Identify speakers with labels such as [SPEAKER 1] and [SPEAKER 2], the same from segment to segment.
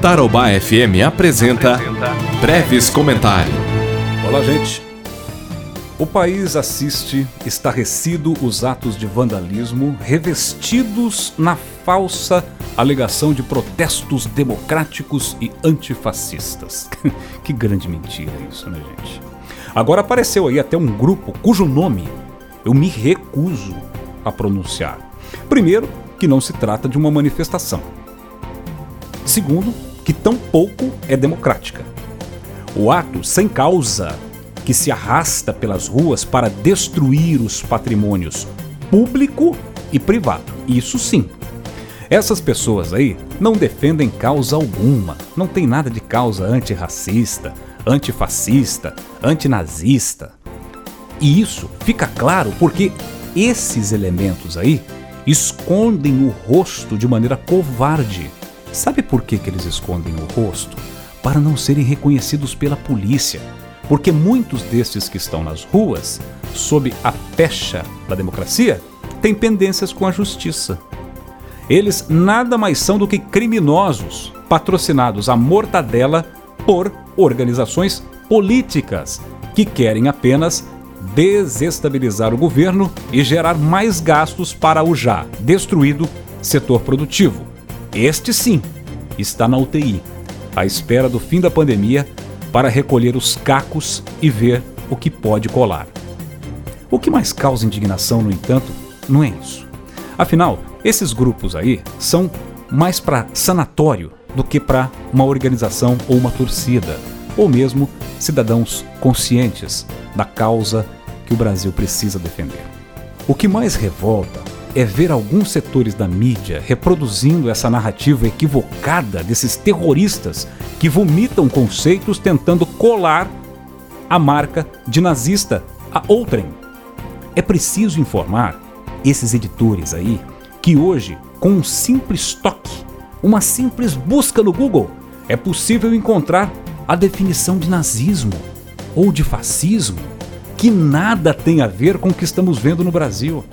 [SPEAKER 1] Tarobá FM apresenta Breves Comentários.
[SPEAKER 2] Olá, gente. O país assiste estarrecido os atos de vandalismo revestidos na falsa alegação de protestos democráticos e antifascistas. que grande mentira isso, né, gente? Agora apareceu aí até um grupo cujo nome eu me recuso a pronunciar. Primeiro, que não se trata de uma manifestação. Segundo, que tampouco é democrática. O ato sem causa que se arrasta pelas ruas para destruir os patrimônios público e privado. Isso sim. Essas pessoas aí não defendem causa alguma, não tem nada de causa antirracista, antifascista, antinazista. E isso fica claro porque esses elementos aí escondem o rosto de maneira covarde. Sabe por que, que eles escondem o rosto? Para não serem reconhecidos pela polícia porque muitos destes que estão nas ruas, sob a pecha da democracia, têm pendências com a justiça. Eles nada mais são do que criminosos patrocinados à mortadela por organizações políticas que querem apenas desestabilizar o governo e gerar mais gastos para o já destruído setor produtivo. Este sim está na UTI, à espera do fim da pandemia para recolher os cacos e ver o que pode colar. O que mais causa indignação, no entanto, não é isso. Afinal, esses grupos aí são mais para sanatório do que para uma organização ou uma torcida, ou mesmo cidadãos conscientes da causa que o Brasil precisa defender. O que mais revolta é ver alguns setores da mídia reproduzindo essa narrativa equivocada desses terroristas que vomitam conceitos tentando colar a marca de nazista a outrem. É preciso informar esses editores aí que hoje, com um simples toque, uma simples busca no Google, é possível encontrar a definição de nazismo ou de fascismo que nada tem a ver com o que estamos vendo no Brasil.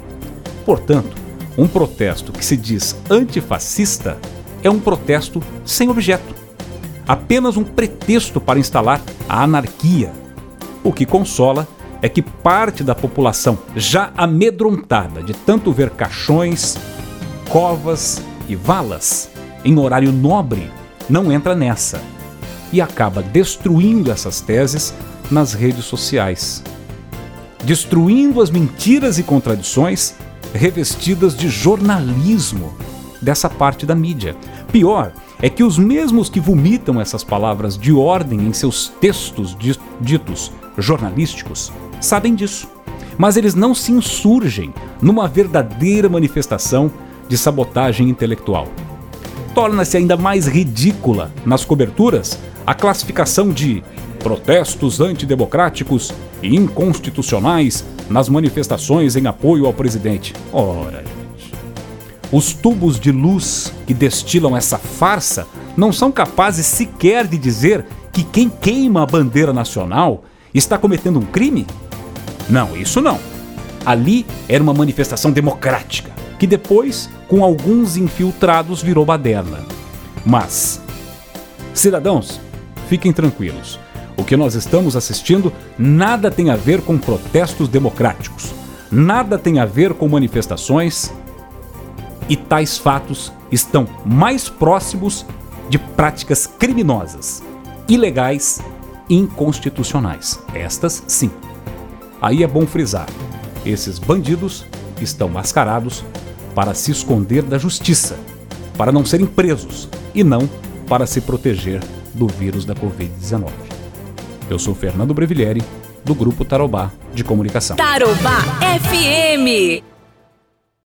[SPEAKER 2] Portanto, um protesto que se diz antifascista é um protesto sem objeto, apenas um pretexto para instalar a anarquia. O que consola é que parte da população, já amedrontada de tanto ver caixões, covas e valas em horário nobre, não entra nessa e acaba destruindo essas teses nas redes sociais, destruindo as mentiras e contradições revestidas de jornalismo dessa parte da mídia. Pior é que os mesmos que vomitam essas palavras de ordem em seus textos ditos jornalísticos sabem disso. Mas eles não se insurgem numa verdadeira manifestação de sabotagem intelectual. Torna-se ainda mais ridícula nas coberturas a classificação de protestos antidemocráticos e inconstitucionais nas manifestações em apoio ao presidente. Ora, gente. Os tubos de luz que destilam essa farsa não são capazes sequer de dizer que quem queima a bandeira nacional está cometendo um crime? Não, isso não. Ali era uma manifestação democrática, que depois, com alguns infiltrados, virou baderna. Mas, cidadãos, fiquem tranquilos. O que nós estamos assistindo nada tem a ver com protestos democráticos, nada tem a ver com manifestações, e tais fatos estão mais próximos de práticas criminosas, ilegais, inconstitucionais. Estas sim. Aí é bom frisar: esses bandidos estão mascarados para se esconder da justiça, para não serem presos e não para se proteger do vírus da Covid-19. Eu sou Fernando Brevilieri, do Grupo Tarobá de Comunicação.
[SPEAKER 3] Tarobá FM.